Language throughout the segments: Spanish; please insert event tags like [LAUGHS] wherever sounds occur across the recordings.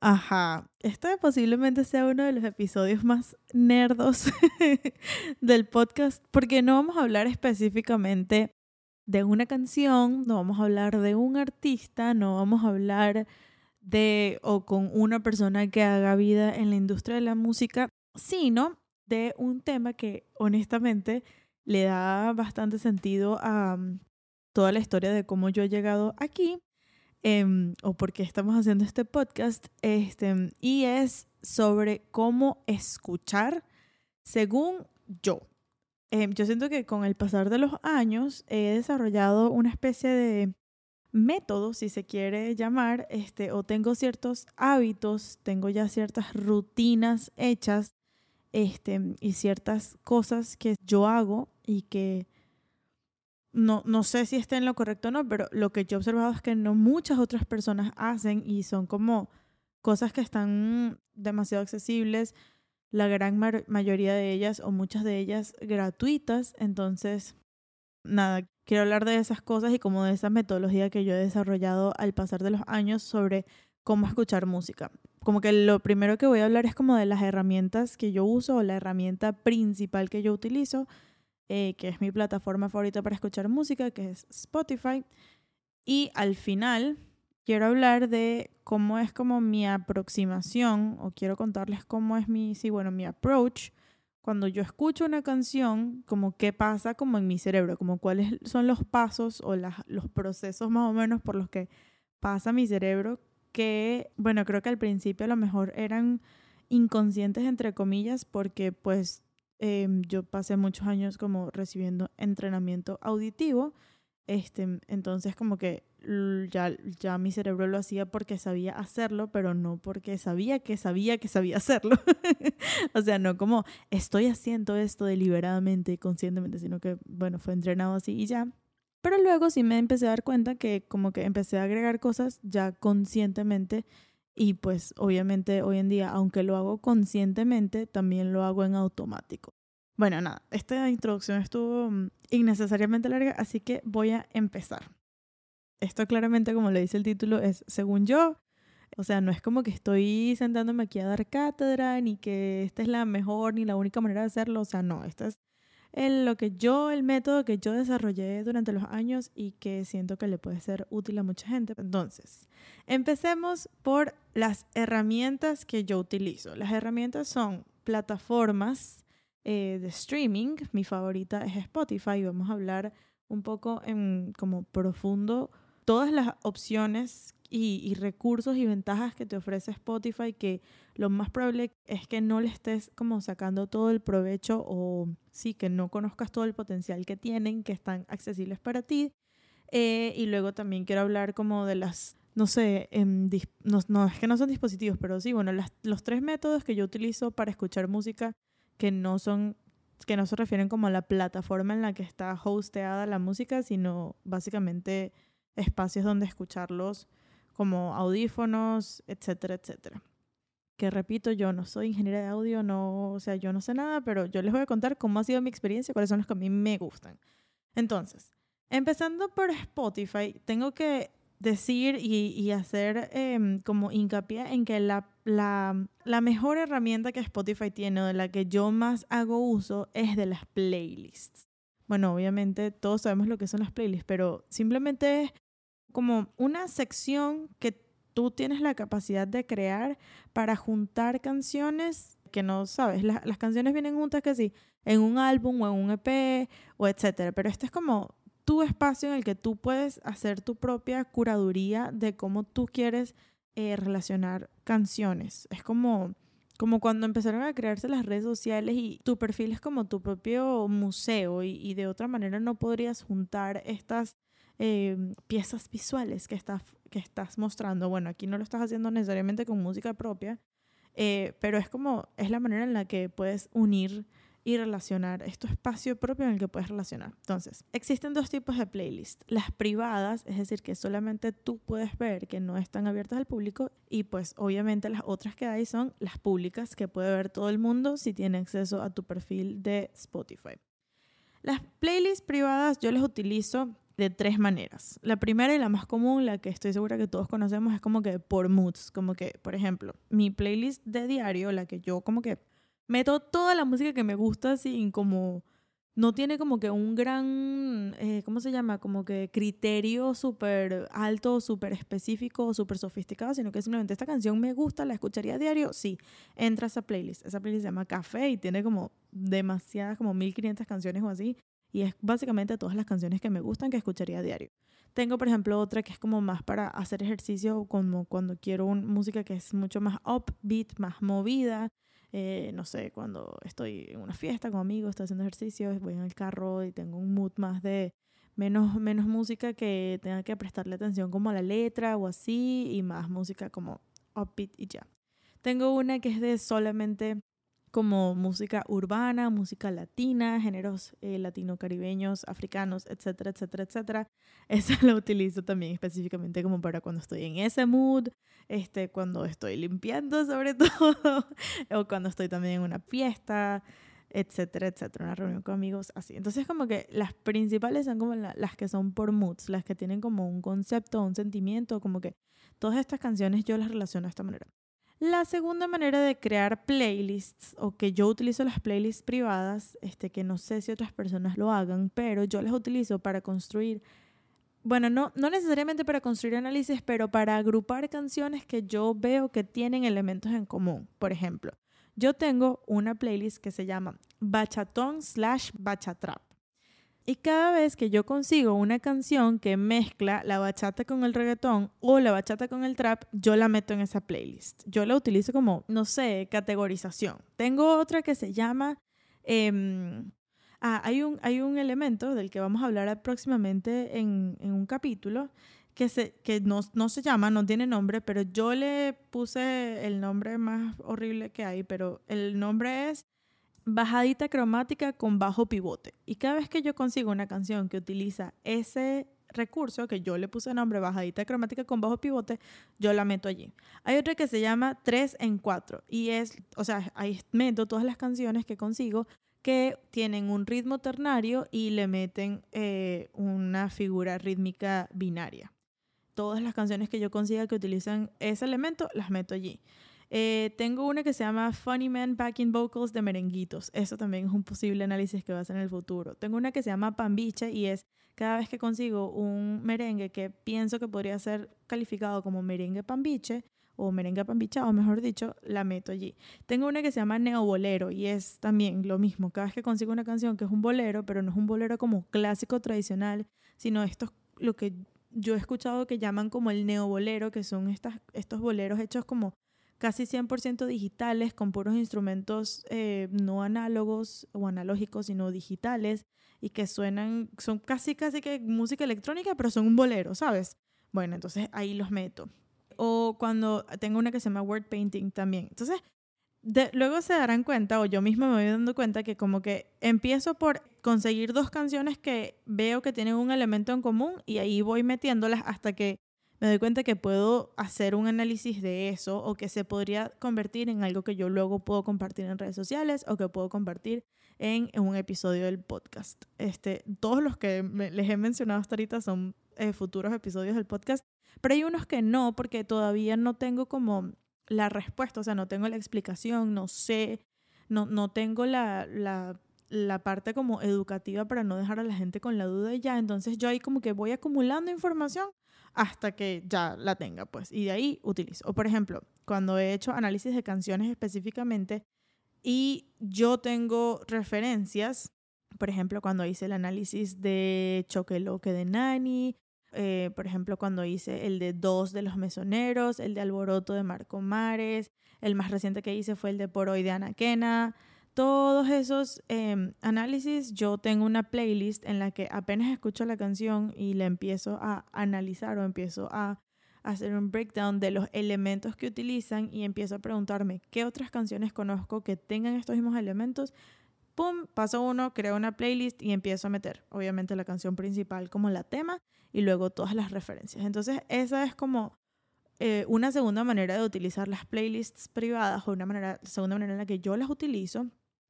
Ajá, este posiblemente sea uno de los episodios más nerdos [LAUGHS] del podcast porque no vamos a hablar específicamente de una canción, no vamos a hablar de un artista, no vamos a hablar de o con una persona que haga vida en la industria de la música, sino de un tema que honestamente le da bastante sentido a mm, toda la historia de cómo yo he llegado aquí Em, o por qué estamos haciendo este podcast, este, y es sobre cómo escuchar según yo. Em, yo siento que con el pasar de los años he desarrollado una especie de método, si se quiere llamar, este, o tengo ciertos hábitos, tengo ya ciertas rutinas hechas este, y ciertas cosas que yo hago y que no, no sé si está en lo correcto o no, pero lo que yo he observado es que no muchas otras personas hacen y son como cosas que están demasiado accesibles, la gran mayoría de ellas o muchas de ellas gratuitas. Entonces, nada, quiero hablar de esas cosas y como de esa metodología que yo he desarrollado al pasar de los años sobre cómo escuchar música. Como que lo primero que voy a hablar es como de las herramientas que yo uso o la herramienta principal que yo utilizo eh, que es mi plataforma favorita para escuchar música, que es Spotify. Y al final quiero hablar de cómo es como mi aproximación, o quiero contarles cómo es mi, sí, bueno, mi approach cuando yo escucho una canción, como qué pasa como en mi cerebro, como cuáles son los pasos o los procesos más o menos por los que pasa mi cerebro, que, bueno, creo que al principio a lo mejor eran inconscientes, entre comillas, porque pues Em, yo pasé muchos años como recibiendo entrenamiento auditivo, este, entonces como que ya, ya mi cerebro lo hacía porque sabía hacerlo, pero no porque sabía que sabía que sabía [LAUGHS] hacerlo. o sea, no como estoy haciendo esto deliberadamente y conscientemente, sino que, bueno, fue entrenado así y ya. Pero luego sí me empecé a dar cuenta que como que empecé a agregar cosas ya conscientemente y pues obviamente hoy en día, aunque lo hago conscientemente, también lo hago en automático. Bueno, nada, esta introducción estuvo mm, innecesariamente larga, así que voy a empezar. Esto claramente, como le dice el título, es según yo. O sea, no es como que estoy sentándome aquí a dar cátedra, ni que esta es la mejor ni la única manera de hacerlo. O sea, no, esto es el, lo que yo, el método que yo desarrollé durante los años y que siento que le puede ser útil a mucha gente. Entonces, empecemos por las herramientas que yo utilizo. Las herramientas son plataformas eh, de streaming. Mi favorita es Spotify. Vamos a hablar un poco en como profundo todas las opciones y, recursos y ventajas que te ofrece Spotify, que lo más probable es que no le estés como sacando todo el provecho o sí, que no conozcas todo el potencial que tienen, que están accesibles para ti. Eh, y luego también quiero hablar como de las, no sé, no, no, es que no son dispositivos, pero sí, bueno, las, los tres métodos que yo utilizo para escuchar música que no son que no se refieren como a la plataforma en la que está hosteada la música, sino básicamente espacios donde escucharlos como audífonos, etcétera, etcétera. Que repito, yo no soy ingeniera de audio, no, o sea, yo no sé nada, pero yo les voy a contar cómo ha sido mi experiencia, cuáles son los que a mí me gustan. Entonces, empezando por Spotify, tengo que decir y, hacer em, como hincapié en que la, la, mejor herramienta que Spotify tiene o de la que yo más hago uso es de las playlists. Bueno, obviamente todos sabemos lo que son las playlists, pero simplemente es como una sección que tú tienes la capacidad de crear para juntar canciones que no sabes. las canciones vienen juntas que sí, en un álbum o en un EP o etcétera, pero esto es como tu espacio en el que tú puedes hacer tu propia curaduría de cómo tú quieres eh, relacionar canciones. Es como, como cuando empezaron a crearse las redes sociales y tu perfil es como tu propio museo y, de otra manera no podrías juntar estas eh, piezas visuales que estás, que estás mostrando. Bueno, aquí no lo estás haciendo necesariamente con música propia, eh, pero es como, es la manera en la que puedes unir y relacionar. Es espacio propio en el que puedes relacionar. Entonces, existen dos tipos de playlists. Las privadas, es decir, que solamente tú puedes ver, que no están abiertas al público. Y pues obviamente las otras que hay son las públicas, que puede ver todo el mundo si tiene acceso a tu perfil de Spotify. Las playlists privadas yo las utilizo de tres maneras. La primera y la más común, la que estoy segura que todos conocemos, es como que por moods. Como que, por ejemplo, mi playlist de diario, la que yo como que meto toda la música que me gusta sin como no tiene como que un gran, eh, ¿cómo se llama? Como que criterio súper alto, súper específico, súper sofisticado, sino que simplemente esta canción me gusta, la escucharía a diario, sí, entra a esa playlist. Esa playlist se llama Café y tiene como demasiadas, como 1500 canciones o así, y es básicamente todas las canciones que me gustan que escucharía a diario. Tengo, por ejemplo, otra que es como más para hacer ejercicio, como cuando quiero una música que es mucho más upbeat, más movida, eh, no sé, cuando estoy en una fiesta con amigos, estoy haciendo ejercicio, voy en el carro y tengo un mood más de menos, menos música que tenga que prestarle atención como a la letra o así y más música como upbeat y ya. Tengo una que es de solamente como música urbana, música latina, géneros eh, latino-caribeños, africanos, etcétera, etcétera, etcétera. [LAUGHS] Esa la utilizo también específicamente como para cuando estoy en ese mood, este, cuando estoy limpiando sobre [LAUGHS] todo, o cuando estoy también en una fiesta, etcétera, etcétera, una reunión con amigos, así. Entonces como que las principales son como las que son por moods, las que tienen como un concepto, un sentimiento, como que todas estas canciones yo las relaciono de esta manera. La segunda manera de crear playlists, o que yo utilizo las playlists privadas, este, que no sé si otras personas lo hagan, pero yo las utilizo para construir, bueno, no, no necesariamente para construir análisis, pero para agrupar canciones que yo veo que tienen elementos en común. Por ejemplo, yo tengo una playlist que se llama Bachatón slash Bachatrap. Y cada vez que yo consigo una canción que mezcla la bachata con el reggaetón o la bachata con el trap, yo la meto en esa playlist. Yo la utilizo como, no sé, categorización. Tengo otra que se llama... Em, ah, hay un, hay un elemento del que vamos a hablar próximamente en, en un capítulo que, se, que no, no, se llama, no tiene nombre, pero yo le puse el nombre más horrible que hay, pero el nombre es bajadita cromática con bajo pivote. Y cada vez que yo consigo una canción que utiliza ese recurso, que yo le puse nombre bajadita cromática con bajo pivote, yo la meto allí. Hay otra que se llama 3 en 4 y es, o sea, ahí meto todas las canciones que consigo que tienen un ritmo ternario y le meten eh, una figura rítmica binaria. Todas las canciones que yo consiga que utilizan ese elemento, las meto allí. Eh, tengo una que se llama Funny Man Backing Vocals de merenguitos. Eso también es un posible análisis que va a hacer en el futuro. Tengo una que se llama Pambiche y es cada vez que consigo un merengue que pienso que podría ser calificado como merengue pambiche o merengue pambichado, mejor dicho, la meto allí. Tengo una que se llama neobolero y es también lo mismo. Cada vez que consigo una canción que es un bolero, pero no es un bolero como clásico tradicional, sino esto lo que yo he escuchado que llaman como el neobolero, que son estas, estos boleros hechos como casi 100% digitales, con puros instrumentos eh, no análogos o analógicos, sino digitales, y que suenan, son casi, casi que música electrónica, pero son un bolero, ¿sabes? Bueno, entonces ahí los meto. O cuando tengo una que se llama Word Painting también. Entonces, luego se darán cuenta, o yo misma me voy dando cuenta, que como que empiezo por conseguir dos canciones que veo que tienen un elemento en común y ahí voy metiéndolas hasta que me doy cuenta que puedo hacer un análisis de eso o que se podría convertir en algo que yo luego puedo compartir en redes sociales o que puedo compartir en, un episodio del podcast. Este, todos los que les he mencionado hasta ahorita son eh, futuros episodios del podcast, pero hay unos que no porque todavía no tengo como la respuesta, o sea, no tengo la explicación, no sé, no, no tengo la, la la parte como educativa para no dejar a la gente con la duda ya. Entonces yo ahí como que voy acumulando información hasta que ya la tenga, pues, y de ahí utilizo. O por ejemplo, cuando he hecho análisis de canciones específicamente y yo tengo referencias, por ejemplo, cuando hice el análisis de Choque Loque de Nani, eh, por ejemplo, cuando hice el de Dos de los Mesoneros, el de Alboroto de Marco Mares, el más reciente que hice fue el de Por Hoy de Anaquena, todos esos em, análisis, yo tengo una playlist en la que apenas escucho la canción y la empiezo a analizar o empiezo a hacer un breakdown de los elementos que utilizan y empiezo a preguntarme qué otras canciones conozco que tengan estos mismos elementos. Pum, paso uno, creo una playlist y empiezo a meter, obviamente, la canción principal como la tema y luego todas las referencias. Entonces, esa es como eh, una segunda manera de utilizar las playlists privadas o una manera, segunda manera en la que yo las utilizo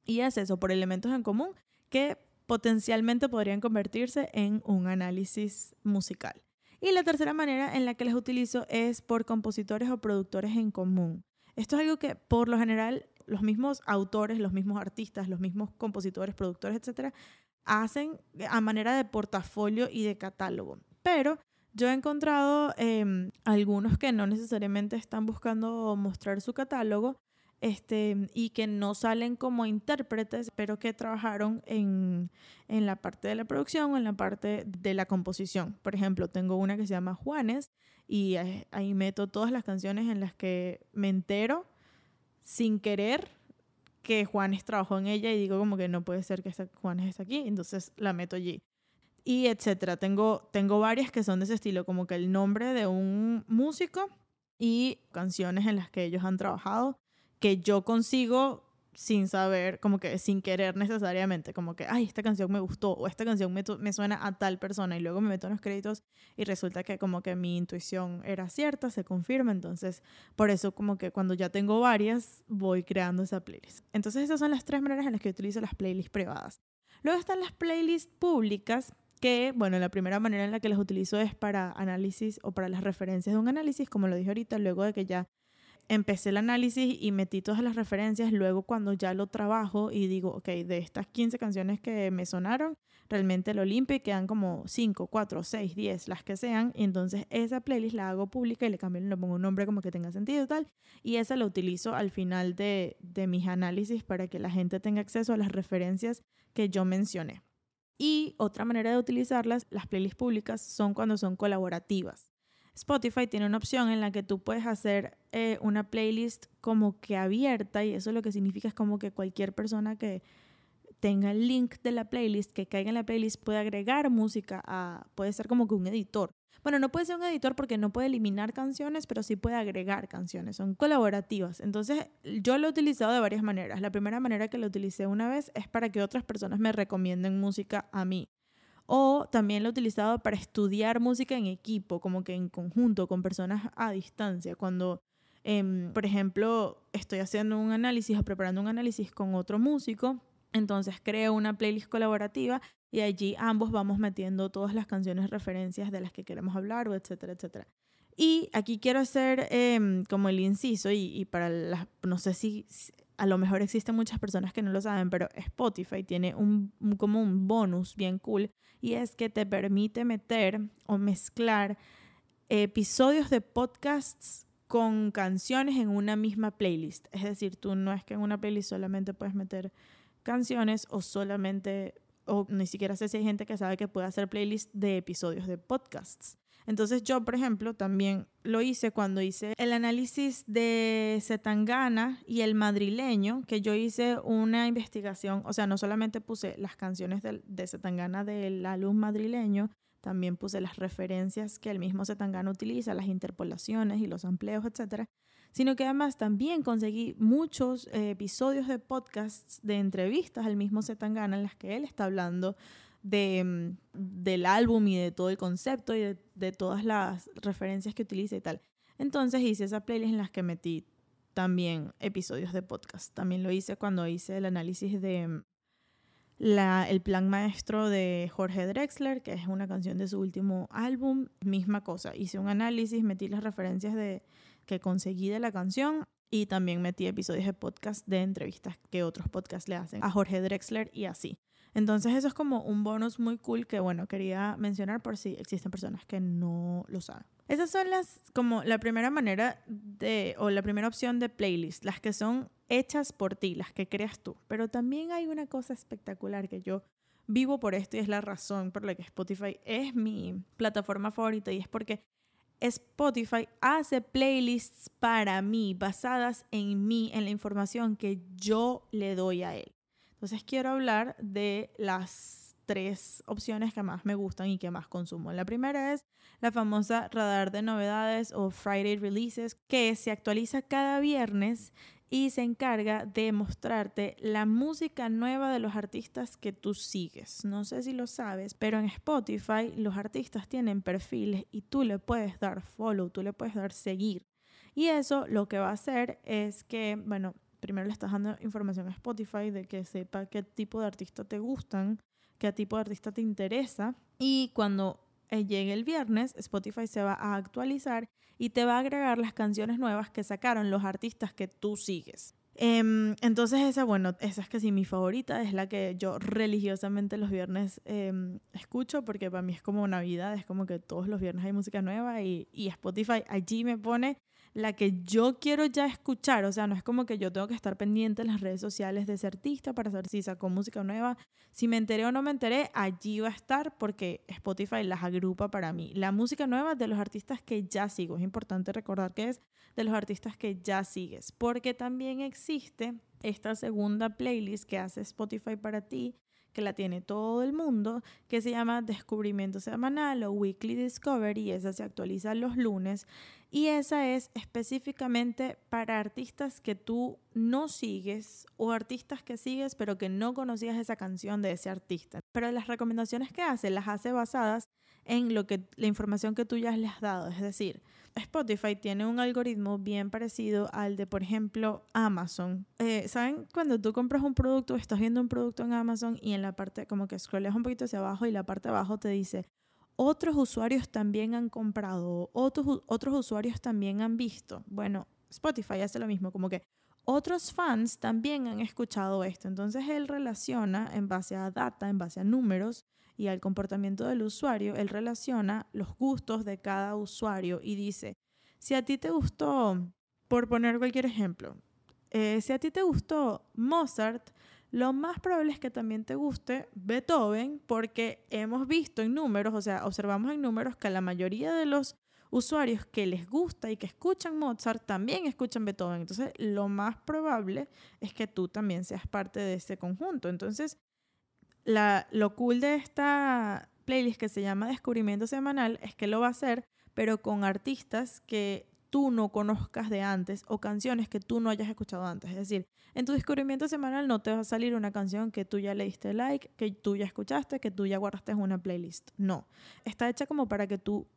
y es eso, por elementos en común que potencialmente podrían convertirse en un análisis musical. Y la tercera manera en la que las utilizo es por compositores o productores en común. Esto es algo que por lo general los mismos autores, los mismos artistas, los mismos compositores, productores, etcétera, hacen a manera de portafolio y de catálogo. Pero yo he encontrado em, algunos que no necesariamente están buscando mostrar su catálogo este, y que no salen como intérpretes, pero que trabajaron en, en la parte de la producción en la parte de la composición. Por ejemplo, tengo una que se llama Juanes y ahí meto todas las canciones en las que me entero sin querer que Juanes trabajó en ella y digo como que no puede ser que Juanes esté aquí, entonces la meto allí. Y etcétera. Tengo, tengo varias que son de ese estilo, como que el nombre de un músico y canciones en las que ellos han trabajado que yo consigo sin saber, como que sin querer necesariamente, como que, ay, esta canción me gustó o esta canción me, me, suena a tal persona y luego me meto en los créditos y resulta que como que mi intuición era cierta, se confirma, entonces por eso como que cuando ya tengo varias voy creando esa playlist. Entonces esas son las tres maneras en las que utilizo las playlists privadas. Luego están las playlists públicas que, bueno, la primera manera en la que las utilizo es para análisis o para las referencias de un análisis, como lo dije ahorita, luego de que ya empecé el análisis y metí todas las referencias. Luego cuando ya lo trabajo y digo, ok, de estas 15 canciones que me sonaron, realmente lo limpio y quedan como 5, 4, 6, 10, las que sean. Y entonces esa playlist la hago pública y le cambio, le pongo un nombre como que tenga sentido y tal. Y esa la utilizo al final de, de mis análisis para que la gente tenga acceso a las referencias que yo mencioné. Y otra manera de utilizarlas, las playlists públicas, son cuando son colaborativas. Spotify tiene una opción en la que tú puedes hacer eh, una playlist como que abierta y eso lo que significa es como que cualquier persona que tenga el link de la playlist, que caiga en la playlist, puede agregar música a, puede ser como que un editor. Bueno, no puede ser un editor porque no puede eliminar canciones, pero sí puede agregar canciones, son colaborativas. Entonces, yo lo he utilizado de varias maneras. La primera manera que lo utilicé una vez es para que otras personas me recomienden música a mí. O también lo he utilizado para estudiar música en equipo, como que en conjunto, con personas a distancia. Cuando, em, por ejemplo, estoy haciendo un análisis o preparando un análisis con otro músico, entonces creo una playlist colaborativa y allí ambos vamos metiendo todas las canciones referencias de las que queremos hablar, o etcétera, etcétera. Y aquí quiero hacer em, como el inciso y, y para las, no sé si a lo mejor existen muchas personas que no lo saben, pero Spotify tiene un, como un bonus bien cool y es que te permite meter o mezclar episodios de podcasts con canciones en una misma playlist. Es decir, tú no es que en una playlist solamente puedes meter canciones o solamente, o ni siquiera sé si hay gente que sabe que puede hacer playlists de episodios de podcasts. Entonces yo, por ejemplo, también lo hice cuando hice el análisis de Zetangana y el madrileño, que yo hice una investigación, o sea, no solamente puse las canciones de, de Zetangana del álbum madrileño, también puse las referencias que el mismo Zetangana utiliza, las interpolaciones y los amplios, etcétera, sino que además también conseguí muchos eh, episodios de podcasts, de entrevistas al mismo Zetangana en las que él está hablando de, mm, del álbum y de todo el concepto y de, todas las referencias que utiliza y tal. Entonces hice esa playlist en las que metí también episodios de podcast. También lo hice cuando hice el análisis de mm, la, el plan maestro de Jorge Drexler, que es una canción de su último álbum. Misma cosa, hice un análisis, metí las referencias de, que conseguí de la canción y también metí episodios de podcast de entrevistas que otros podcasts le hacen a Jorge Drexler y así. Entonces eso es como un bonus muy cool que bueno, quería mencionar por si existen personas que no lo saben. Esas son las como la primera manera de o la primera opción de playlist, las que son hechas por ti, las que creas tú. Pero también hay una cosa espectacular que yo vivo por esto y es la razón por la que Spotify es mi plataforma favorita y es porque Spotify hace playlists para mí, basadas en mí, en la información que yo le doy a él. Entonces quiero hablar de las tres opciones que más me gustan y que más consumo. La primera es la famosa radar de novedades o Friday Releases, que se actualiza cada viernes y se encarga de mostrarte la música nueva de los artistas que tú sigues. No sé si lo sabes, pero en Spotify los artistas tienen perfiles y tú le puedes dar follow, tú le puedes dar seguir. Y eso lo que va a hacer es que, bueno, primero le estás dando información a Spotify de que sepa qué tipo de artistas te gustan, qué tipo de artista te interesa. Y cuando eh, llegue el viernes, Spotify se va a actualizar y te va a agregar las canciones nuevas que sacaron los artistas que tú sigues. Em, entonces esa, bueno, esa es casi mi favorita, es la que yo religiosamente los viernes em, escucho porque para mí es como Navidad, es como que todos los viernes hay música nueva y, y Spotify allí me pone la que yo quiero ya escuchar. O sea, no es como que yo tengo que estar pendiente en las redes sociales de ese artista para saber si sacó música nueva. Si me enteré o no me enteré, allí va a estar porque Spotify las agrupa para mí. La música nueva de los artistas que ya sigo. Es importante recordar que es de los artistas que ya sigues. Porque también existe esta segunda playlist que hace Spotify para ti que la tiene todo el mundo, que se llama Descubrimiento Semanal o Weekly Discovery, esa se actualiza los lunes, y esa es específicamente para artistas que tú no sigues o artistas que sigues pero que no conocías esa canción de ese artista. Pero las recomendaciones que hace las hace basadas en lo que la información que tú ya le has dado, es decir, Spotify tiene un algoritmo bien parecido al de, por ejemplo, Amazon. Eh, ¿Saben? Cuando tú compras un producto, estás viendo un producto en Amazon y en la parte, como que scrolleas un poquito hacia abajo y la parte abajo te dice, otros usuarios también han comprado, otros, otros usuarios también han visto. Bueno, Spotify hace lo mismo, como que otros fans también han escuchado esto. Entonces él relaciona en base a data, en base a números, y al comportamiento del usuario, él relaciona los gustos de cada usuario y dice, si a ti te gustó, por poner cualquier ejemplo, eh, si a ti te gustó Mozart, lo más probable es que también te guste Beethoven porque hemos visto en números, o sea, observamos en números que la mayoría de los usuarios que les gusta y que escuchan Mozart también escuchan Beethoven. Entonces, lo más probable es que tú también seas parte de ese conjunto. Entonces, la, lo cool de esta playlist que se llama Descubrimiento Semanal es que lo va a hacer, pero con artistas que tú no conozcas de antes o canciones que tú no hayas escuchado antes. Es decir, en tu descubrimiento semanal no te va a salir una canción que tú ya le diste like, que tú ya escuchaste, que tú ya guardaste en una playlist. No, está hecha como para que tú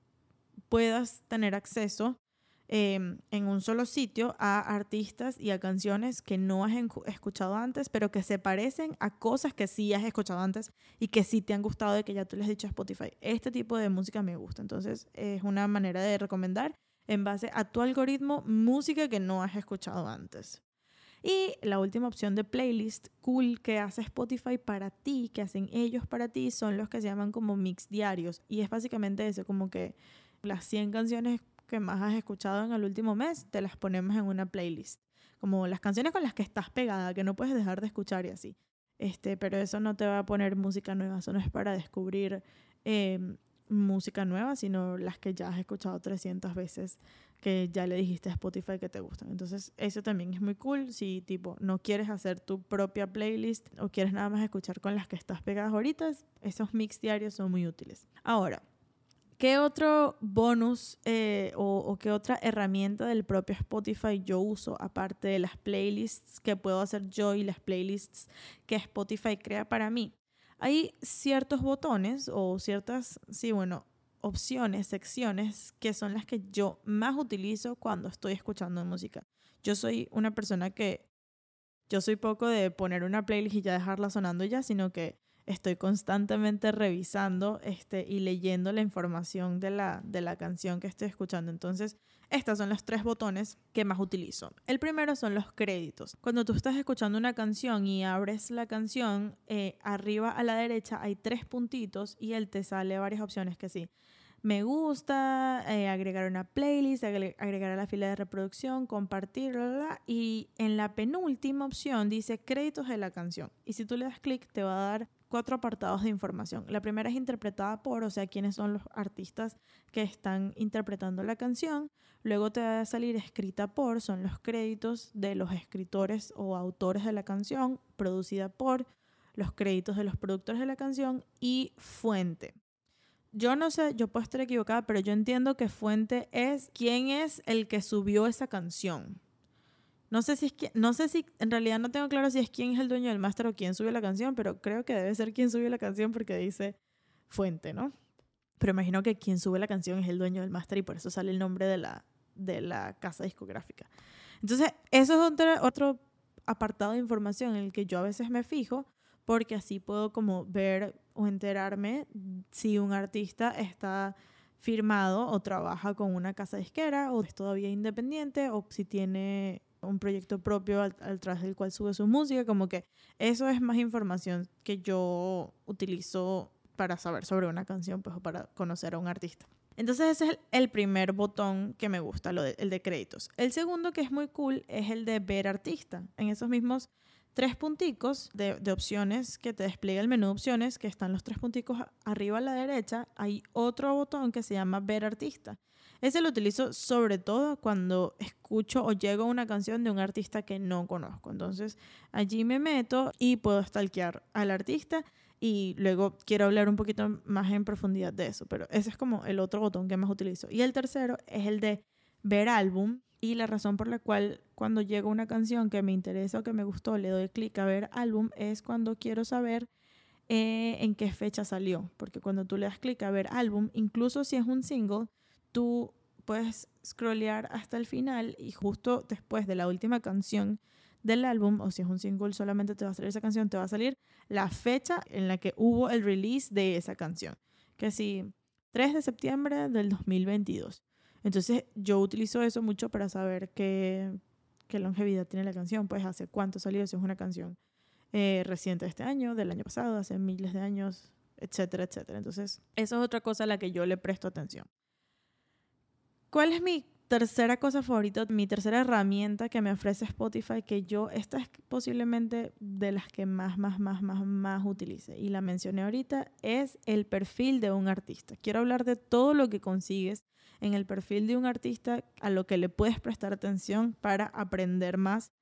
puedas tener acceso Em, en un solo sitio a artistas y a canciones que no has escuchado antes, pero que se parecen a cosas que sí has escuchado antes y que sí te han gustado de que ya tú les has dicho a Spotify. Este tipo de música me gusta. Entonces es una manera de recomendar en base a tu algoritmo música que no has escuchado antes. Y la última opción de playlist cool que hace Spotify para ti, que hacen ellos para ti, son los que se llaman como mix diarios. Y es básicamente eso, como que las 100 canciones que más has escuchado en el último mes, te las ponemos en una playlist. Como las canciones con las que estás pegada, que no puedes dejar de escuchar y así. Este, pero eso no te va a poner música nueva, eso no es para descubrir em, música nueva, sino las que ya has escuchado 300 veces, que ya le dijiste a Spotify que te gustan. Entonces, eso también es muy cool. Si, tipo, no quieres hacer tu propia playlist o quieres nada más escuchar con las que estás pegadas ahorita, esos mix diarios son muy útiles. Ahora, ¿Qué otro bonus eh, o, qué otra herramienta del propio Spotify yo uso aparte de las playlists que puedo hacer yo y las playlists que Spotify crea para mí? Hay ciertos botones o ciertas, sí, bueno, opciones, secciones que son las que yo más utilizo cuando estoy escuchando música. Yo soy una persona que, yo soy poco de poner una playlist y ya dejarla sonando ya, sino que estoy constantemente revisando este, y leyendo la información de la, de la canción que estoy escuchando. Entonces, estos son los tres botones que más utilizo. El primero son los créditos. Cuando tú estás escuchando una canción y abres la canción, eh, arriba a la derecha hay tres puntitos y él te sale varias opciones que sí. Me gusta, eh, agregar una playlist, agregar a la fila de reproducción, compartir, y en la penúltima opción dice créditos de la canción. Y si tú le das clic, te va a dar cuatro apartados de información. La primera es interpretada por, o sea, quiénes son los artistas que están interpretando la canción. Luego te va a salir escrita por, son los créditos de los escritores o autores de la canción, producida por, los créditos de los productores de la canción y fuente. Yo no sé, yo puedo estar equivocada, pero yo entiendo que fuente es quién es el que subió esa canción. No sé si es que, no sé si, en realidad no tengo claro si es quién es el dueño del máster o quién subió la canción, pero creo que debe ser quien subió la canción porque dice fuente, ¿no? Pero imagino que quien sube la canción es el dueño del máster y por eso sale el nombre de la, de la casa discográfica. Entonces, eso es otro, otro apartado de información en el que yo a veces me fijo porque así puedo como ver o enterarme si un artista está firmado o trabaja con una casa disquera o es todavía independiente o si tiene un proyecto propio al, través del cual sube su música, como que eso es más información que yo utilizo para saber sobre una canción, pues o para conocer a un artista. Entonces ese es el primer botón que me gusta, lo el de créditos. El segundo que es muy cool es el de ver artista. En esos mismos tres punticos de, de, opciones que te despliega el menú de opciones, que están los tres punticos arriba a la derecha, hay otro botón que se llama ver artista. Ese lo utilizo sobre todo cuando escucho o llego a una canción de un artista que no conozco. Entonces allí me meto y puedo stalkear al artista y luego quiero hablar un poquito más en profundidad de eso, pero ese es como el otro botón que más utilizo. Y el tercero es el de ver álbum y la razón por la cual cuando llega una canción que me interesa o que me gustó le doy clic a ver álbum es cuando quiero saber eh, en qué fecha salió, porque cuando tú le das clic a ver álbum, incluso si es un single, tú puedes scrollear hasta el final y justo después de la última canción del álbum, o si es un single solamente te va a salir esa canción, te va a salir la fecha en la que hubo el release de esa canción. Que si 3 de septiembre del 2022. Entonces yo utilizo eso mucho para saber qué, qué longevidad tiene la canción, pues hace cuánto salió, si es una canción eh, reciente de este año, del año pasado, hace miles de años, etcétera, etcétera. Entonces eso es otra cosa a la que yo le presto atención. ¿Cuál es mi tercera cosa favorita, mi tercera herramienta que me ofrece Spotify, que yo, esta es posiblemente de las que más, más, más, más, más utilice, y la mencioné ahorita, es el perfil de un artista. Quiero hablar de todo lo que consigues en el perfil de un artista, a lo que le puedes prestar atención para aprender más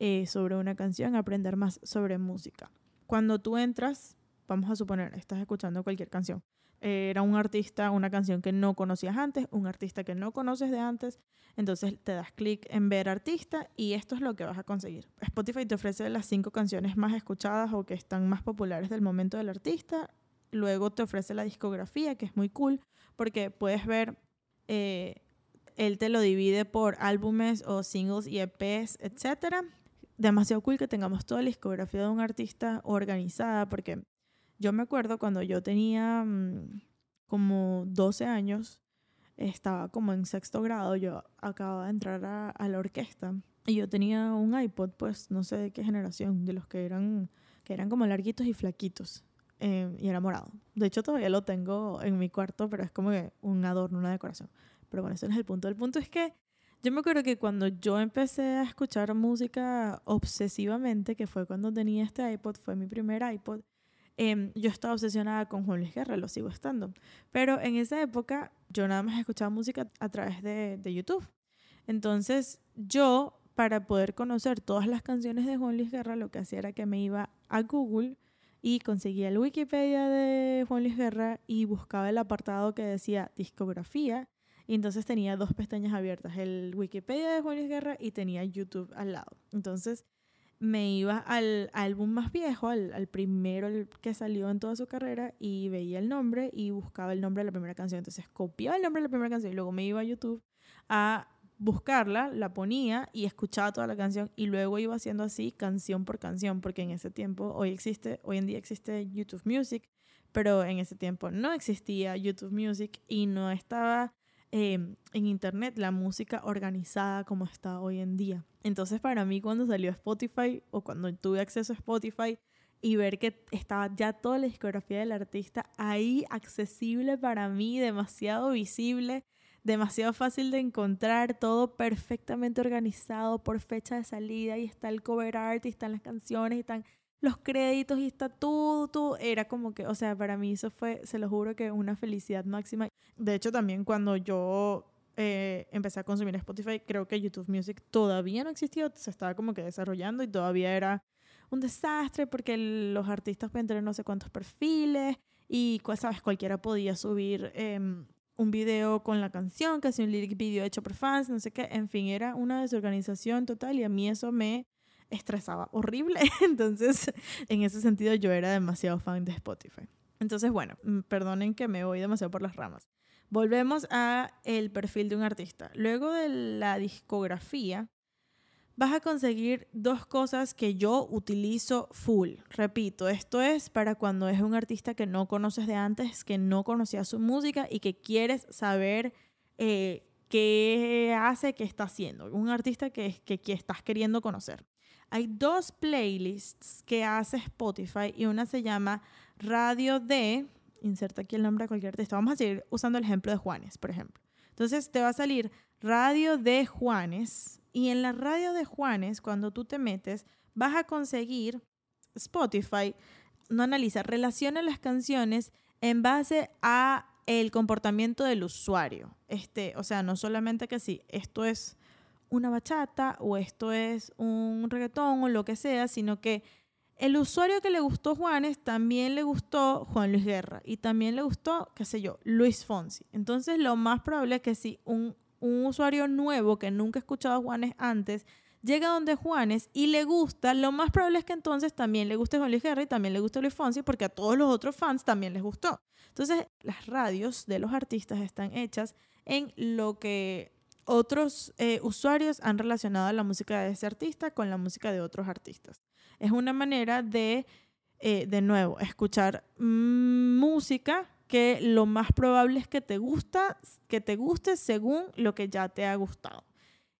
eh, sobre una canción, aprender más sobre música. Cuando tú entras, vamos a suponer, estás escuchando cualquier canción era un artista, una canción que no conocías antes, un artista que no conoces de antes, entonces te das clic en ver artista y esto es lo que vas a conseguir. Spotify te ofrece las cinco canciones más escuchadas o que están más populares del momento del artista, luego te ofrece la discografía, que es muy cool, porque puedes ver, eh, él te lo divide por álbumes o singles y EPs, etc. Demasiado cool que tengamos toda la discografía de un artista organizada, porque yo me acuerdo cuando yo tenía mm, como 12 años, estaba como en sexto grado, yo acababa de entrar a, la orquesta y yo tenía un iPod, pues no sé de qué generación, de los que eran, que eran como larguitos y flaquitos. Eh, y era morado. De hecho, todavía lo tengo en mi cuarto, pero es como un adorno, una decoración. Pero bueno, ese no es el punto. El punto es que yo me acuerdo que cuando yo empecé a escuchar música obsesivamente, que fue cuando tenía este iPod, fue mi primer iPod, Em, yo estaba obsesionada con Juan Luis Guerra, lo sigo estando. Pero en esa época yo nada más escuchaba música a través de, de YouTube. Entonces yo, para poder conocer todas las canciones de Juan Luis Guerra, lo que hacía era que me iba a Google y conseguía el Wikipedia de Juan Luis Guerra y buscaba el apartado que decía discografía. Y entonces tenía dos pestañas abiertas, el Wikipedia de Juan Luis Guerra y tenía YouTube al lado. Entonces me iba al álbum más viejo, al, primero que salió en toda su carrera, y veía el nombre y buscaba el nombre de la primera canción. Entonces copiaba el nombre de la primera canción y luego me iba a YouTube a buscarla, la ponía y escuchaba toda la canción y luego iba haciendo así canción por canción, porque en ese tiempo, hoy existe, hoy en día existe YouTube Music, pero en ese tiempo no existía YouTube Music y no estaba Em, en Internet la música organizada como está hoy en día. Entonces para mí cuando salió Spotify o cuando tuve acceso a Spotify y ver que estaba ya toda la discografía del artista ahí accesible para mí, demasiado visible, demasiado fácil de encontrar, todo perfectamente organizado por fecha de salida y está el cover art y están las canciones y están los créditos y está todo, todo. Era como que, o sea, para mí eso fue, se lo juro que una felicidad máxima. De hecho, también cuando yo eh, empecé a consumir Spotify, creo que YouTube Music todavía no existía, se estaba como que desarrollando y todavía era un desastre porque los artistas pueden tener no sé cuántos perfiles y, sabes, cualquiera podía subir em, un video con la canción, casi un lyric video hecho por fans, no sé qué. En fin, era una desorganización total y a mí eso me estresaba horrible. [LAUGHS] Entonces, en ese sentido, yo era demasiado fan de Spotify. Entonces, bueno, mm, perdonen que me voy demasiado por las ramas. Volvemos a el perfil de un artista. Luego de la discografía, vas a conseguir dos cosas que yo utilizo full. Repito, esto es para cuando es un artista que no conoces de antes, que no conocía su música y que quieres saber eh, qué hace, qué está haciendo. Un artista que, que, que estás queriendo conocer. Hay dos playlists que hace Spotify y una se llama Radio de, inserta aquí el nombre de cualquier artista. Vamos a seguir usando el ejemplo de Juanes, por ejemplo. Entonces te va a salir Radio de Juanes y en la radio de Juanes, cuando tú te metes, vas a conseguir Spotify, no analiza, relaciona las canciones en base a el comportamiento del usuario. Este, o sea, no solamente que sí, esto es una bachata o esto es un reggaetón o lo que sea, sino que el usuario que le gustó Juanes también le gustó Juan Luis Guerra y también le gustó, qué sé yo, Luis Fonsi. Entonces, lo más probable es que si un un usuario nuevo que nunca ha escuchado a Juanes antes llega donde Juanes y le gusta, lo más probable es que entonces también le guste Juan Luis Guerra y también le guste Luis Fonsi porque a todos los otros fans también les gustó. Entonces, las radios de los artistas están hechas en lo que otros eh, usuarios han relacionado la música de ese artista con la música de otros artistas. Es una manera de, eh, de nuevo, escuchar música que lo más probable es que te gusta, que te guste según lo que ya te ha gustado.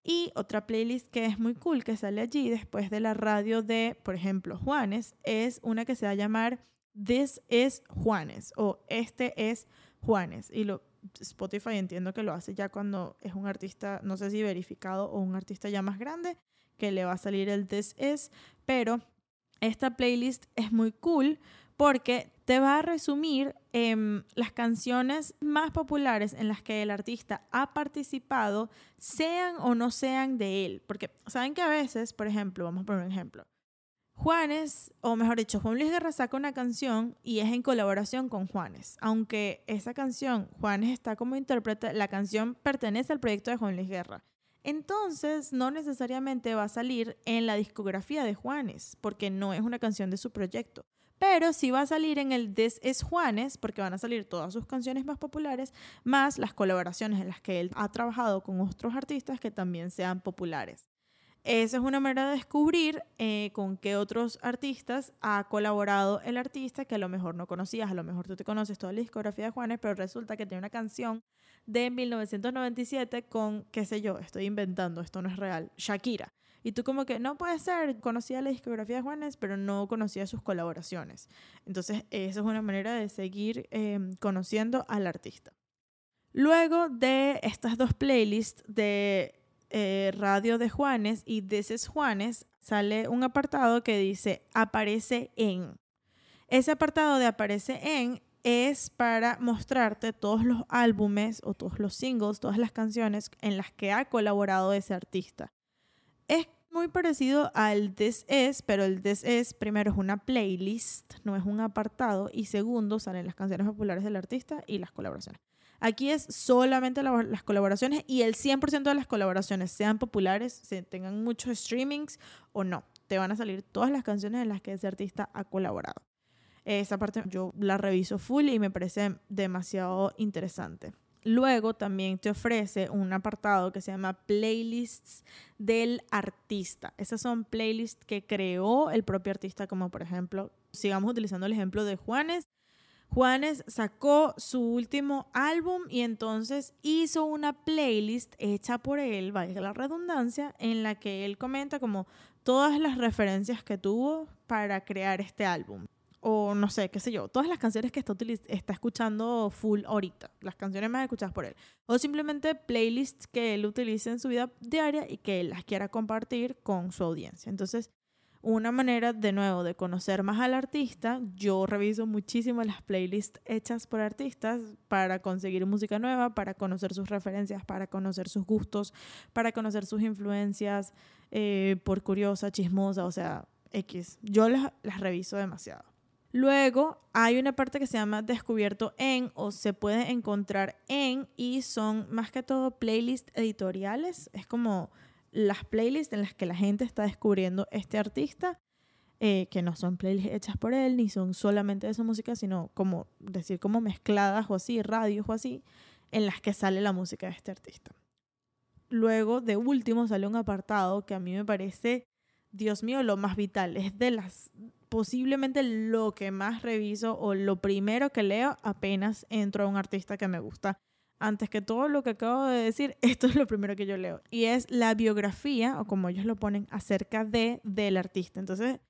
Y otra playlist que es muy cool que sale allí después de la radio de, por ejemplo, Juanes, es una que se va a llamar This is Juanes o Este es Juanes. Y lo, Spotify entiendo que lo hace ya cuando es un artista, no sé si verificado o un artista ya más grande, que le va a salir el This is, pero esta playlist es muy cool porque te va a resumir em, las canciones más populares en las que el artista ha participado, sean o no sean de él. Porque saben que a veces, por ejemplo, vamos a poner un ejemplo. Juanes, o mejor dicho, Juan Luis Guerra saca una canción y es en colaboración con Juanes. Aunque esa canción, Juanes está como intérprete, la canción pertenece al proyecto de Juan Luis Guerra. Entonces, no necesariamente va a salir en la discografía de Juanes, porque no es una canción de su proyecto pero sí va a salir en el This is Juanes, porque van a salir todas sus canciones más populares, más las colaboraciones en las que él ha trabajado con otros artistas que también sean populares. Esa es una manera de descubrir eh, con qué otros artistas ha colaborado el artista que a lo mejor no conocías, a lo mejor tú te conoces toda la discografía de Juanes, pero resulta que tiene una canción de 1997 con, qué sé yo, estoy inventando, esto no es real, Shakira. Y tú como que, no puede ser, conocía la discografía de Juanes, pero no conocía sus colaboraciones. Entonces, esa es una manera de seguir em, conociendo al artista. Luego de estas dos playlists de eh, Radio de Juanes y This is Juanes, sale un apartado que dice aparece en. Ese apartado de aparece en es para mostrarte todos los álbumes o todos los singles, todas las canciones en las que ha colaborado ese artista. Es muy parecido al This Is, pero el This Is primero es una playlist, no es un apartado, y segundo salen las canciones populares del artista y las colaboraciones. Aquí es solamente las colaboraciones y el 100% de las colaboraciones, sean populares, se tengan muchos streamings o no, te van a salir todas las canciones en las que ese artista ha colaborado. Esa parte yo la reviso full y me parece demasiado interesante. Luego también te ofrece un apartado que se llama playlists del artista. Esas son playlists que creó el propio artista, como por ejemplo, sigamos utilizando el ejemplo de Juanes. Juanes sacó su último álbum y entonces hizo una playlist hecha por él, valga la redundancia, en la que él comenta como todas las referencias que tuvo para crear este álbum o no sé, qué sé yo, todas las canciones que está, escuchando full ahorita, las canciones más escuchadas por él, o simplemente playlists que él utilice en su vida diaria y que él las quiera compartir con su audiencia. Entonces, una manera de nuevo de conocer más al artista, yo reviso muchísimo las playlists hechas por artistas para conseguir música nueva, para conocer sus referencias, para conocer sus gustos, para conocer sus influencias, eh, por curiosa, chismosa, o sea, X. Yo las, las reviso demasiado. Luego hay una parte que se llama descubierto en o se puede encontrar en y son más que todo playlists editoriales. Es como las playlists en las que la gente está descubriendo este artista, eh, que no son playlists hechas por él, ni son solamente de su música, sino como decir como mezcladas o así, radios o así, en las que sale la música de este artista. luego de último sale un apartado que a mí me parece, Dios mío, lo más vital. Es de las posiblemente lo que más reviso o lo primero que leo apenas entro a un artista que me gusta. Antes que todo lo que acabo de decir, [LAUGHS] esto es lo primero que yo leo. Y es la biografía, o como ellos lo ponen, acerca de del artista. Entonces,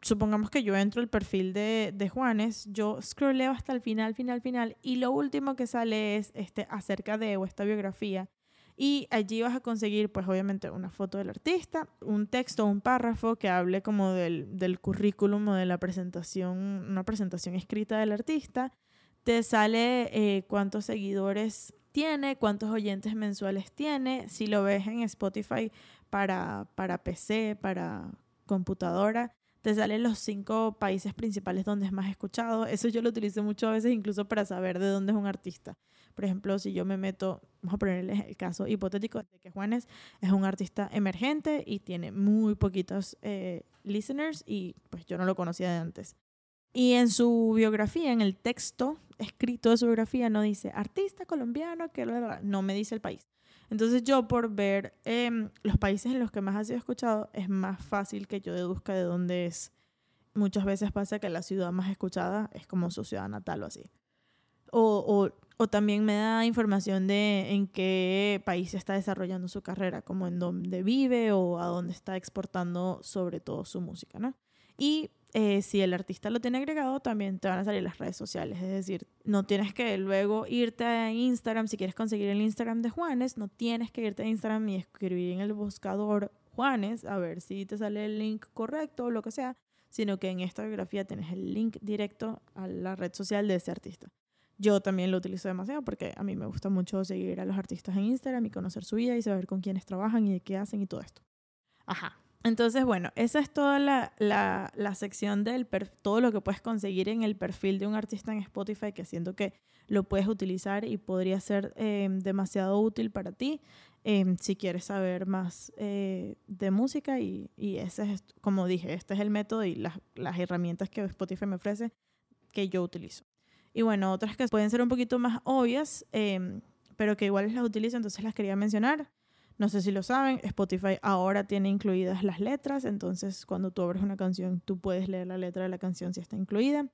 supongamos que yo entro al perfil de, de Juanes, yo scrolleo hasta el final, final, final, y lo último que sale es este, acerca de o esta biografía. Y allí vas a conseguir, pues obviamente, una foto del artista, un texto, un párrafo que hable como del, del currículum o de la presentación, una presentación escrita del artista. Te sale eh, cuántos seguidores tiene, cuántos oyentes mensuales tiene. Si lo ves en Spotify para, para PC, para computadora, te salen los cinco países principales donde es más escuchado. Eso yo lo utilizo muchas veces incluso para saber de dónde es un artista. Por ejemplo, si yo me meto, vamos a ponerle el caso hipotético de que Juanes es un artista emergente y tiene muy poquitos eh, listeners y pues yo no lo conocía de antes. Y en su biografía, en el texto escrito de su biografía, no dice artista colombiano, que no me dice el país. Entonces yo por ver em, los países en los que más ha sido escuchado, es más fácil que yo deduzca de dónde es. Muchas veces pasa que la ciudad más escuchada es como su ciudad natal o así. O, o, o también me da información de en qué país está desarrollando su carrera, como en dónde vive o a dónde está exportando sobre todo su música, ¿no? Y eh, si el artista lo tiene agregado, también te van a salir las redes sociales. Es decir, no tienes que luego irte a Instagram, si quieres conseguir el Instagram de Juanes, no tienes que irte a Instagram y escribir en el buscador Juanes a ver si te sale el link correcto o lo que sea, sino que en esta biografía tienes el link directo a la red social de ese artista. Yo también lo utilizo demasiado porque a mí me gusta mucho seguir a los artistas en Instagram y conocer su vida y saber con quiénes trabajan y qué hacen y todo esto. Ajá. Entonces, bueno, esa es toda la, la, la sección del todo lo que puedes conseguir en el perfil de un artista en Spotify que siento que lo puedes utilizar y podría ser eh, demasiado útil para ti eh, si quieres saber más eh, de música y, y, ese es, como dije, este es el método y las, las herramientas que Spotify me ofrece que yo utilizo. Y bueno, otras que pueden ser un poquito más obvias, pero que igual las utilizo, entonces las quería mencionar. No sé si lo saben, Spotify ahora tiene incluidas las letras, entonces cuando tú abres una canción, tú puedes leer la letra de la canción si está incluida.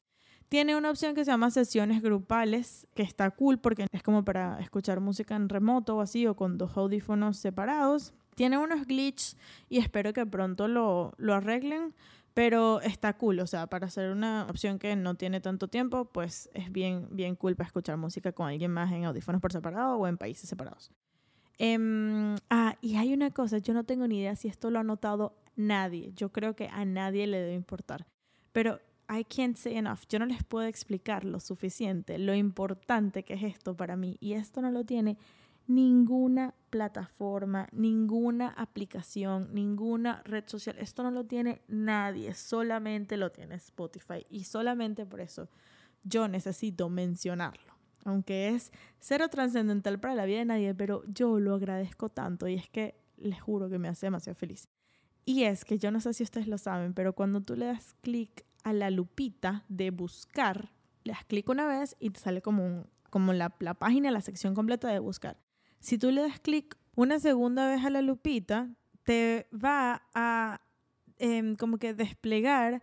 Tiene una opción que se llama sesiones grupales, que está cool porque es como para escuchar música en remoto o así, o con dos audífonos separados. Tiene unos glitches y espero que pronto lo, lo arreglen, pero está cool, o sea, para hacer una opción que no tiene tanto tiempo, pues es bien, bien cool para escuchar música con alguien más en audífonos por separado o en países separados. Em, ah, y hay una cosa, yo no tengo ni idea si esto lo ha notado nadie. Yo creo que a nadie le debe importar. Pero I can't say enough. Yo no les puedo explicar lo suficiente, lo importante que es esto para mí. Y esto no lo tiene ninguna plataforma, ninguna aplicación, ninguna red social. Esto no lo tiene nadie, solamente lo tiene Spotify. Y solamente por eso yo necesito mencionarlo aunque es cero trascendental para la vida de nadie, pero yo lo agradezco tanto y es que les juro que me hace demasiado feliz. Y es que yo no sé si ustedes lo saben, pero cuando tú le das clic a la lupita de buscar, le das clic una vez y te sale como, como la, la página, la sección completa de buscar. Si tú le das clic una segunda vez a la lupita, te va a em, como que desplegar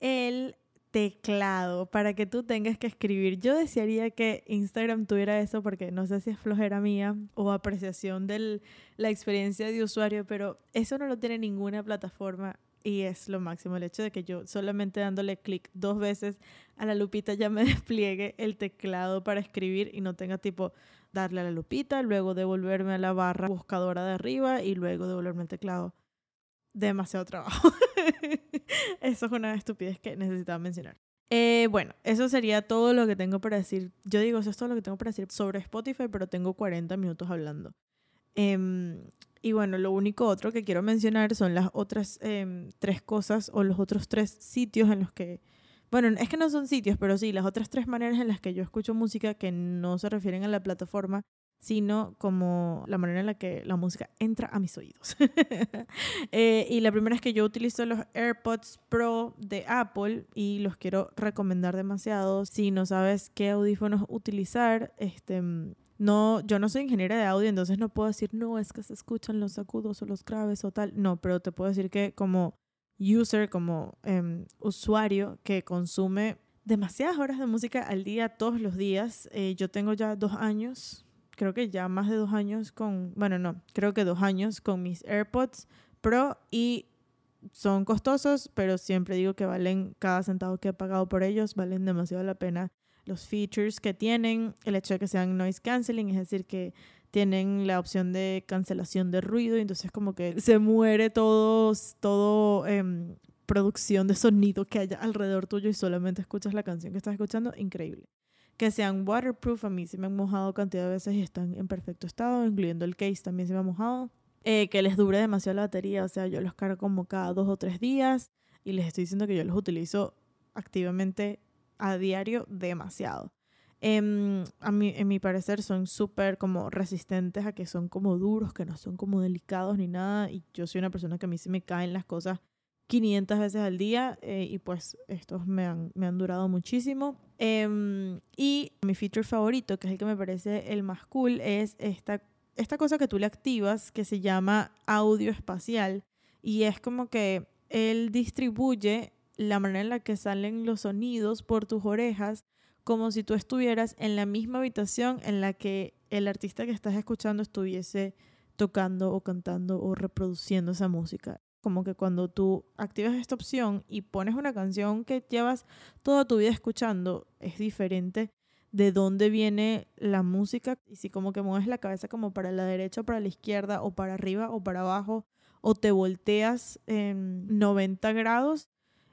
el teclado para que tú tengas que escribir. Yo desearía que Instagram tuviera eso porque no sé si es flojera mía o apreciación de la experiencia de usuario, pero eso no lo tiene ninguna plataforma y es lo máximo el hecho de que yo solamente dándole clic dos veces a la lupita ya me [LAUGHS] despliegue el teclado para escribir y no tenga tipo darle a la lupita, luego devolverme a la barra buscadora de arriba y luego devolverme el teclado demasiado trabajo. [LAUGHS] eso es una estupidez que necesitaba mencionar. Eh, bueno, eso sería todo lo que tengo para decir. Yo digo, eso es todo lo que tengo para decir sobre Spotify, pero tengo 40 minutos hablando. Em, y bueno, lo único otro que quiero mencionar son las otras em, tres cosas o los otros tres sitios en los que, bueno, es que no son sitios, pero sí, las otras tres maneras en las que yo escucho música que no se refieren a la plataforma sino como la manera en la que la música entra a mis oídos. [LAUGHS] Eh, y la primera es que yo utilizo los AirPods Pro de Apple y los quiero recomendar demasiado. Si no sabes qué audífonos utilizar, este, no, yo no soy ingeniera de audio, entonces no puedo decir, no, es que se escuchan los agudos o los graves o tal. No, pero te puedo decir que como user, como em, usuario que consume demasiadas horas de música al día, todos los días, eh, yo tengo ya dos años, creo que ya más de dos años con, bueno, no, creo que dos años con mis AirPods Pro y son costosos, pero siempre digo que valen cada centavo que he pagado por ellos, valen demasiado la pena los features que tienen, el hecho de que sean noise canceling, es decir, que tienen la opción de cancelación de ruido, y entonces como que se muere todo, todo em, producción de sonido que haya alrededor tuyo y solamente escuchas la canción que estás escuchando, increíble. Que sean waterproof, a mí se me han mojado cantidad de veces y están en perfecto estado, incluyendo el case también se me ha mojado. Eh, que les dure demasiado la batería, o sea, yo los cargo como cada dos o tres días y les estoy diciendo que yo los utilizo activamente a diario demasiado. Em, a en mi parecer son súper como resistentes a que son como duros, que no son como delicados ni nada. Y yo soy una persona que a mí se me caen las cosas 500 veces al día eh, y pues estos me han, me han durado muchísimo. Em, y mi feature favorito, que es el que me parece el más cool, es esta, esta cosa que tú le activas que se llama audio espacial. Y es como que él distribuye la manera en la que salen los sonidos por tus orejas, como si tú estuvieras en la misma habitación en la que el artista que estás escuchando estuviese tocando o cantando o reproduciendo esa música. Como que cuando tú activas esta opción y pones una canción que llevas toda tu vida escuchando, es diferente de dónde viene la música. Y si como que mueves la cabeza como para la derecha o para la izquierda o para arriba o para abajo o te volteas en 90 grados,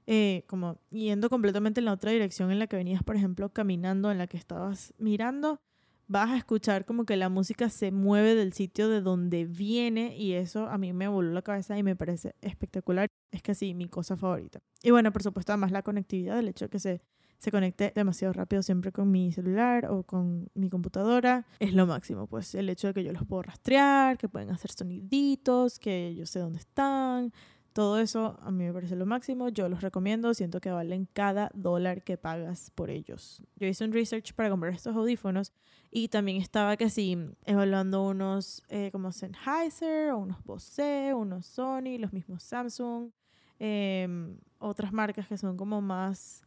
eh, como yendo completamente en la otra dirección en la que venías, por ejemplo, caminando, en la que estabas mirando, vas a escuchar como que la música se mueve del sitio de donde viene y eso a mí me voló la cabeza y me parece espectacular. Es que sí, mi cosa favorita. Y bueno, por supuesto, además la conectividad, el hecho de que se, se conecte demasiado rápido siempre con mi celular o con mi computadora, es lo máximo. Pues el hecho de que yo los puedo rastrear, que pueden hacer soniditos, que yo sé dónde están, todo eso a mí me parece lo máximo, yo los recomiendo, siento que valen cada dólar que pagas por ellos. Yo hice un research para comprar estos audífonos y también estaba que sí, evaluando unos eh, como Sennheiser, unos Bose, unos Sony, los mismos Samsung, em, otras marcas que son como más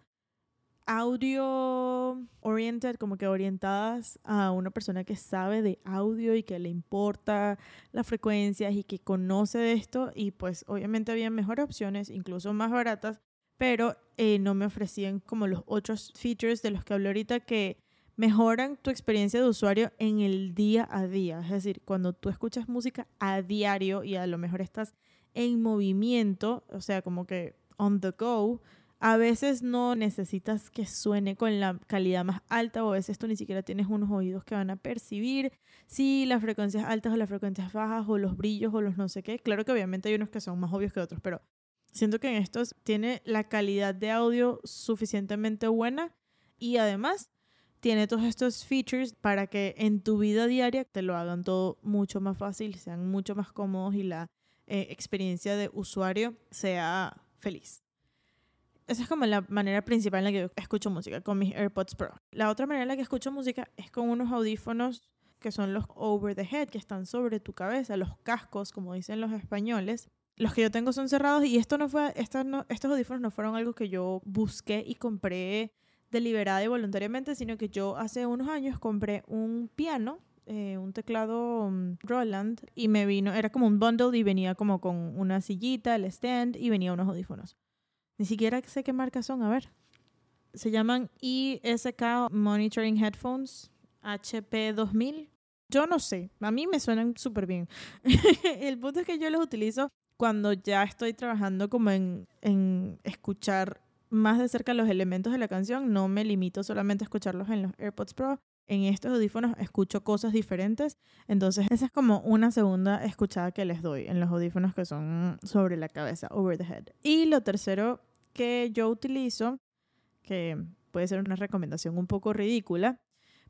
audio oriented, como que orientadas a una persona que sabe de audio y que le importa las frecuencias y que conoce de esto. Y pues obviamente había mejores opciones, incluso más baratas, pero eh, no me ofrecían como los otros features de los que hablé ahorita que mejoran tu experiencia de usuario en el día a día. Es decir, cuando tú escuchas música a diario y a lo mejor estás en movimiento, o sea, como que on the go, a veces no necesitas que suene con la calidad más alta o a veces tú ni siquiera tienes unos oídos que van a percibir si las frecuencias altas o las frecuencias bajas o los brillos o los no sé qué. Claro que obviamente hay unos que son más obvios que otros, pero siento que en estos tiene la calidad de audio suficientemente buena y además tiene todos estos features para que en tu vida diaria te lo hagan todo mucho más fácil, sean mucho más cómodos y la eh, experiencia de usuario sea feliz. Esa es como la manera principal en la que yo escucho música, con mis AirPods Pro. La otra manera en la que escucho música es con unos audífonos que son los over the head, que están sobre tu cabeza, los cascos, como dicen los españoles. Los que yo tengo son cerrados y esto no fue, estos, no, estos audífonos no fueron algo que yo busqué y compré deliberada y voluntariamente, sino que yo hace unos años compré un piano, eh, un teclado um, Roland, y me vino, era como un bundle y venía como con una sillita, el stand y venía unos audífonos. Ni siquiera sé qué marcas son, a ver. Se llaman ISK Monitoring Headphones HP2000. Yo no sé, a mí me suenan súper bien. [LAUGHS] el punto es que yo los utilizo cuando ya estoy trabajando como en, en escuchar más de cerca los elementos de la canción. No me limito solamente a escucharlos en los AirPods Pro. En estos audífonos escucho cosas diferentes. Entonces, esa es como una segunda escuchada que les doy en los audífonos que son sobre la cabeza, over the head. Y lo tercero que yo utilizo, que puede ser una recomendación un poco ridícula,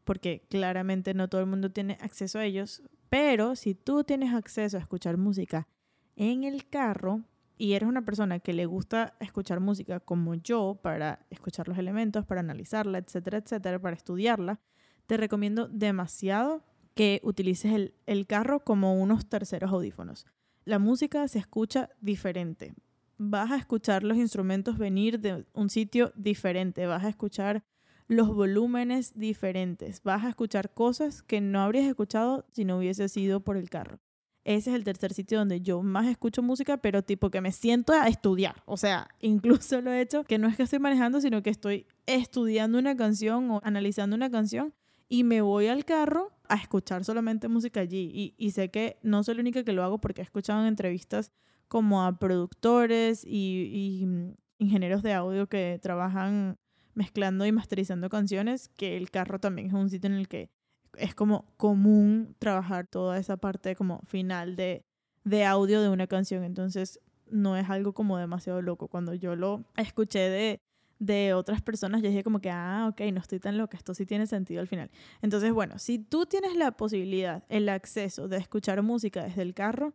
porque claramente no todo el mundo tiene acceso a ellos, pero si tú tienes acceso a escuchar música en el carro y eres una persona que le gusta escuchar música como yo para escuchar los elementos, para analizarla, etcétera, etcétera, para estudiarla, te recomiendo demasiado que utilices el, el carro como unos terceros audífonos. La música se escucha diferente. Vas a escuchar los instrumentos venir de un sitio diferente. Vas a escuchar los volúmenes diferentes. Vas a escuchar cosas que no habrías escuchado si no hubiese sido por el carro. Ese es el tercer sitio donde yo más escucho música, pero tipo que me siento a estudiar. O sea, [LAUGHS] incluso lo he hecho que no es que estoy manejando, sino que estoy estudiando una canción o analizando una canción y me voy al carro a escuchar solamente música allí. Y, sé que no soy la única que lo hago porque he escuchado en entrevistas como a productores y, y mm, ingenieros de audio que trabajan mezclando y masterizando canciones, que el carro también es un sitio en el que es como común trabajar toda esa parte como final de, de audio de una canción. Entonces no es algo como demasiado loco. Cuando yo lo escuché de, de otras personas, yo dije como que, ah, ok, no estoy tan loca, esto sí tiene sentido al final. Entonces, bueno, si tú tienes la posibilidad, el acceso de escuchar música desde el carro,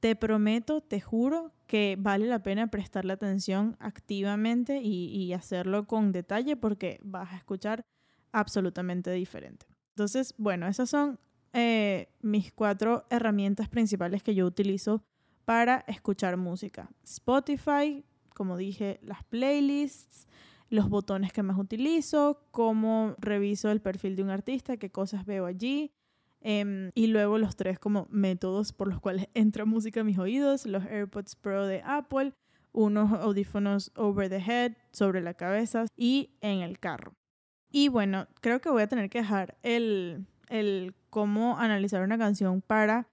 te prometo, te juro que vale la pena prestarle atención activamente y, y hacerlo con detalle porque vas a escuchar absolutamente diferente. Entonces, bueno, esas son eh, mis cuatro herramientas principales que yo utilizo para escuchar música. Spotify, como dije, las playlists, los botones que más utilizo, cómo reviso el perfil de un artista, qué cosas veo allí. Em, y luego los tres como métodos por los cuales [LAUGHS] entra música a mis oídos, los AirPods Pro de Apple, unos audífonos over the head, sobre la cabeza y en el carro. Y bueno, creo que voy a tener que dejar el, el cómo analizar una canción para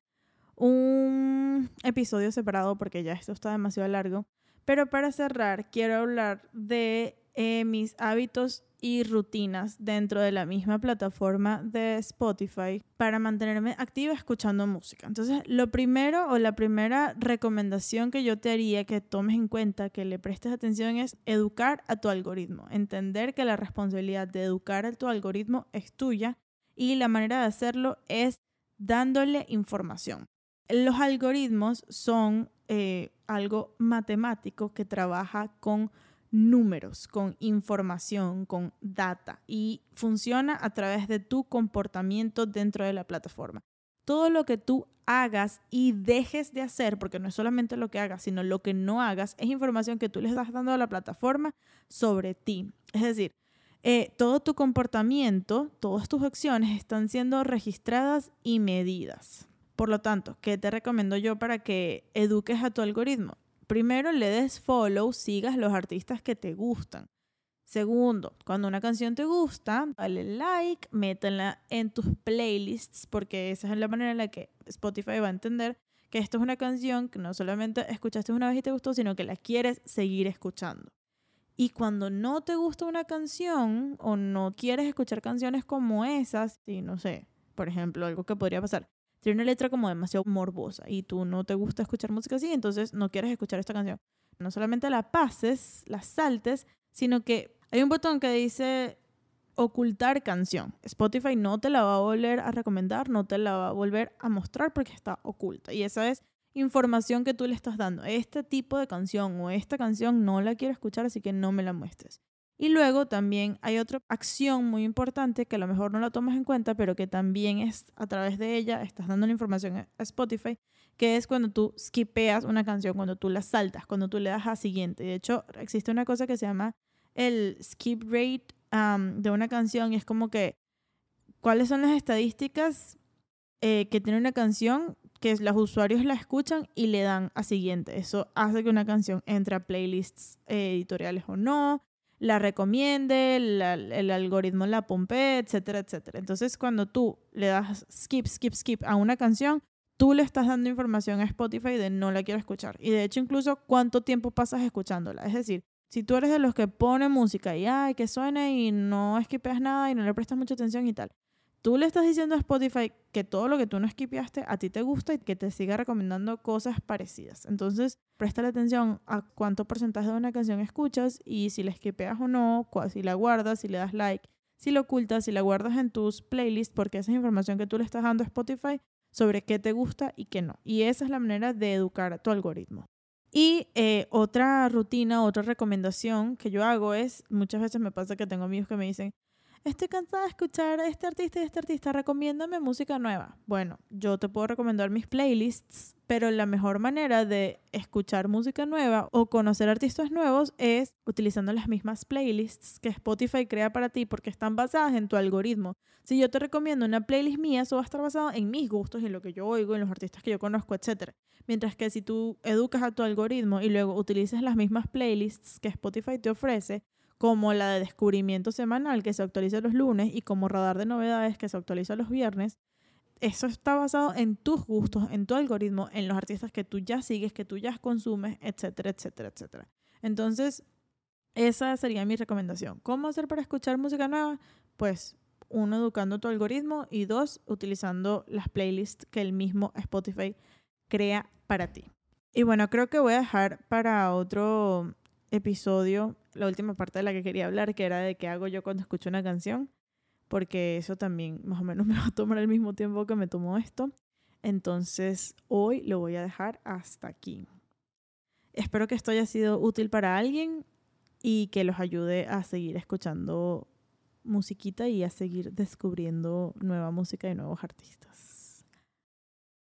un episodio separado porque ya esto está demasiado largo. Pero para cerrar, quiero hablar de eh, mis hábitos y rutinas dentro de la misma plataforma de Spotify para mantenerme activa escuchando música. Entonces, lo primero o la primera recomendación que yo te haría que tomes en cuenta, que le prestes atención es educar a tu algoritmo, entender que la responsabilidad de educar a tu algoritmo es tuya y la manera de hacerlo es dándole información. Los algoritmos son eh, algo matemático que trabaja con números, con información, con data y funciona a través de tu comportamiento dentro de la plataforma. Todo lo que tú hagas y dejes de hacer, porque no es solamente lo que hagas, sino lo que no hagas, es información que tú le estás dando a la plataforma sobre ti. Es decir, eh, todo tu comportamiento, todas tus acciones están siendo registradas y medidas. Por lo tanto, ¿qué te recomiendo yo para que eduques a tu algoritmo? Primero, le des follow, sigas los artistas que te gustan. Segundo, cuando una canción te gusta, dale like, métela en tus playlists, porque esa es la manera en la que Spotify va a entender que esto es una canción que no solamente escuchaste una vez y te gustó, sino que la quieres seguir escuchando. Y cuando no te gusta una canción o no quieres escuchar canciones como esas, y no sé, por ejemplo, algo que podría pasar, tiene una letra como demasiado morbosa y tú no te gusta escuchar música así, entonces no quieres escuchar esta canción. No solamente la pases, la saltes, sino que hay un botón que dice ocultar canción. Spotify no te la va a volver a recomendar, no te la va a volver a mostrar porque está oculta. Y esa es información que tú le estás dando. Este tipo de canción o esta canción no la quiero escuchar, así que no me la muestres. Y luego también hay otra acción muy importante que a lo mejor no la tomas en cuenta, pero que también es a través de ella, estás dando la información a Spotify, que es cuando tú skipeas una canción, cuando tú la saltas, cuando tú le das a siguiente. De hecho, existe una cosa que se llama el skip rate de una canción y es como que cuáles son las estadísticas eh, que tiene una canción que los usuarios la escuchan y le dan a siguiente. Eso hace que una canción entre a playlists editoriales o no, la recomiende, el algoritmo la pompe, etcétera, etcétera. Entonces, cuando tú le das skip, skip, skip a una canción, tú le estás dando información a Spotify de no la quiero escuchar. Y de hecho, incluso cuánto tiempo pasas escuchándola. Es decir, si tú eres de los que pone música y ay, que suene y no skipeas nada y no le prestas mucha atención y tal, tú le estás diciendo a Spotify que todo lo que tú no skipeaste a ti te gusta y que te siga recomendando cosas parecidas. Entonces, presta atención a cuánto porcentaje de una canción escuchas y si la skipeas o no, si la guardas, si le das like, si la ocultas, si la guardas en tus playlists, porque esa es información que tú le estás dando a Spotify sobre qué te gusta y qué no. Y esa es la manera de educar a tu algoritmo. Y eh, otra rutina, otra recomendación que yo hago es, muchas veces me pasa que tengo amigos que me dicen, estoy cansada de escuchar a este artista y este artista, recomiéndame música nueva. Bueno, yo te puedo recomendar mis playlists, pero la mejor manera de escuchar música nueva o conocer artistas nuevos es utilizando las mismas playlists que Spotify crea para ti porque están basadas en tu algoritmo. Si yo te recomiendo una playlist mía, eso va a estar basado en mis gustos, en lo que yo oigo, en los artistas que yo conozco, etc. Mientras que si tú educas a tu algoritmo y luego utilizas las mismas playlists que Spotify te ofrece, como la de descubrimiento semanal que se actualiza los lunes y como radar de novedades que se actualiza los viernes, eso está basado en tus gustos, en tu algoritmo, en los artistas que tú ya sigues, que tú ya consumes, etcétera, etcétera, etcétera. Entonces, esa sería mi recomendación. ¿Cómo hacer para escuchar música nueva? Pues uno, educando tu algoritmo y dos, utilizando las playlists que el mismo Spotify crea para ti. Y bueno, creo que voy a dejar para otro episodio la última parte de la que quería hablar, que era de qué hago yo cuando escucho una canción, porque eso también más o menos [LAUGHS] me va a tomar el mismo tiempo que me tomó esto. Entonces hoy lo voy a dejar hasta aquí. Espero que esto haya sido útil para alguien y que los ayude a seguir escuchando musiquita y a seguir descubriendo nueva música y nuevos artistas.